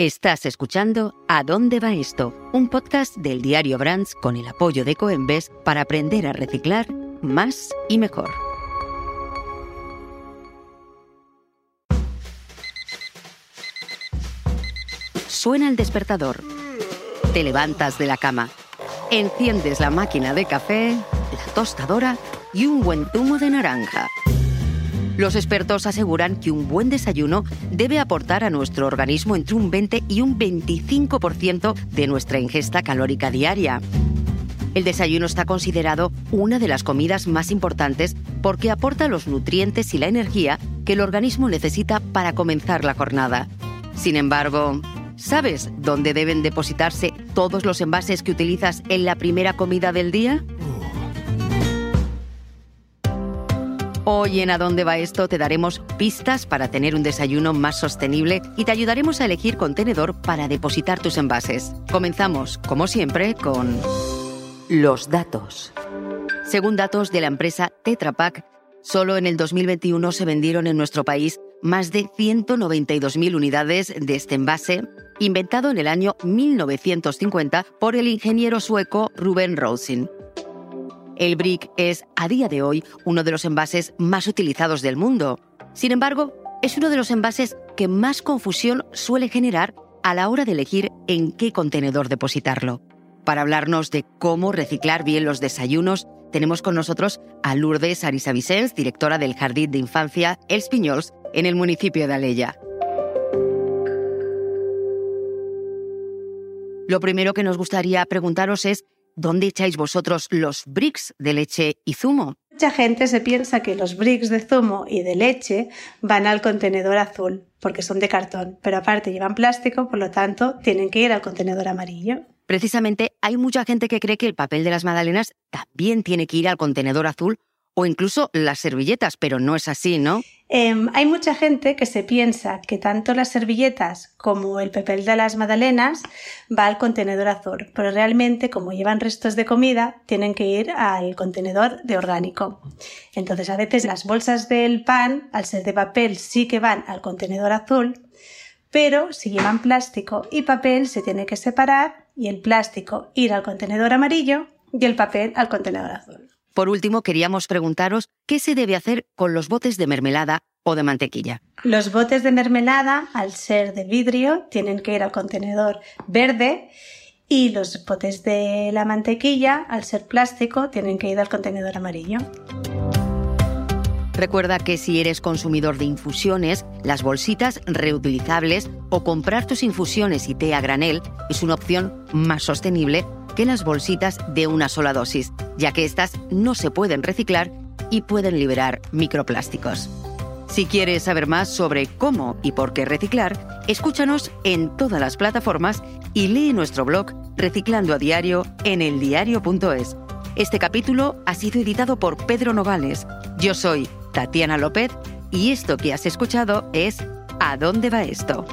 Estás escuchando ¿A dónde va esto? Un podcast del diario Brands con el apoyo de Coembes para aprender a reciclar más y mejor. Suena el despertador. Te levantas de la cama. Enciendes la máquina de café, la tostadora y un buen zumo de naranja. Los expertos aseguran que un buen desayuno debe aportar a nuestro organismo entre un 20 y un 25% de nuestra ingesta calórica diaria. El desayuno está considerado una de las comidas más importantes porque aporta los nutrientes y la energía que el organismo necesita para comenzar la jornada. Sin embargo, ¿sabes dónde deben depositarse todos los envases que utilizas en la primera comida del día? Hoy en A dónde va esto te daremos pistas para tener un desayuno más sostenible y te ayudaremos a elegir contenedor para depositar tus envases. Comenzamos, como siempre, con los datos. Según datos de la empresa Tetra Pak, solo en el 2021 se vendieron en nuestro país más de 192.000 unidades de este envase, inventado en el año 1950 por el ingeniero sueco Ruben Rosin. El brick es, a día de hoy, uno de los envases más utilizados del mundo. Sin embargo, es uno de los envases que más confusión suele generar a la hora de elegir en qué contenedor depositarlo. Para hablarnos de cómo reciclar bien los desayunos, tenemos con nosotros a Lourdes Arisa Vicens, directora del Jardín de Infancia Els Piñols, en el municipio de Aleya. Lo primero que nos gustaría preguntaros es ¿dónde echáis vosotros los bricks de leche y zumo? Mucha gente se piensa que los bricks de zumo y de leche van al contenedor azul porque son de cartón, pero aparte llevan plástico, por lo tanto tienen que ir al contenedor amarillo. Precisamente hay mucha gente que cree que el papel de las magdalenas también tiene que ir al contenedor azul o incluso las servilletas, pero no es así, ¿no? Em, hay mucha gente que se piensa que tanto las servilletas como el papel de las magdalenas va al contenedor azul, pero realmente como llevan restos de comida tienen que ir al contenedor de orgánico. Entonces a veces las bolsas del pan, al ser de papel, sí que van al contenedor azul, pero si llevan plástico y papel se tiene que separar y el plástico ir al contenedor amarillo y el papel al contenedor azul. Por último, queríamos preguntaros qué se debe hacer con los botes de mermelada o de mantequilla. Los botes de mermelada, al ser de vidrio, tienen que ir al contenedor verde y los botes de la mantequilla, al ser plástico, tienen que ir al contenedor amarillo. Recuerda que si eres consumidor de infusiones, las bolsitas reutilizables o comprar tus infusiones y té a granel es una opción más sostenible las bolsitas de una sola dosis, ya que estas no se pueden reciclar y pueden liberar microplásticos. Si quieres saber más sobre cómo y por qué reciclar, escúchanos en todas las plataformas y lee nuestro blog Reciclando a Diario en eldiario.es. Este capítulo ha sido editado por Pedro Nogales. Yo soy Tatiana López y esto que has escuchado es ¿A dónde va esto?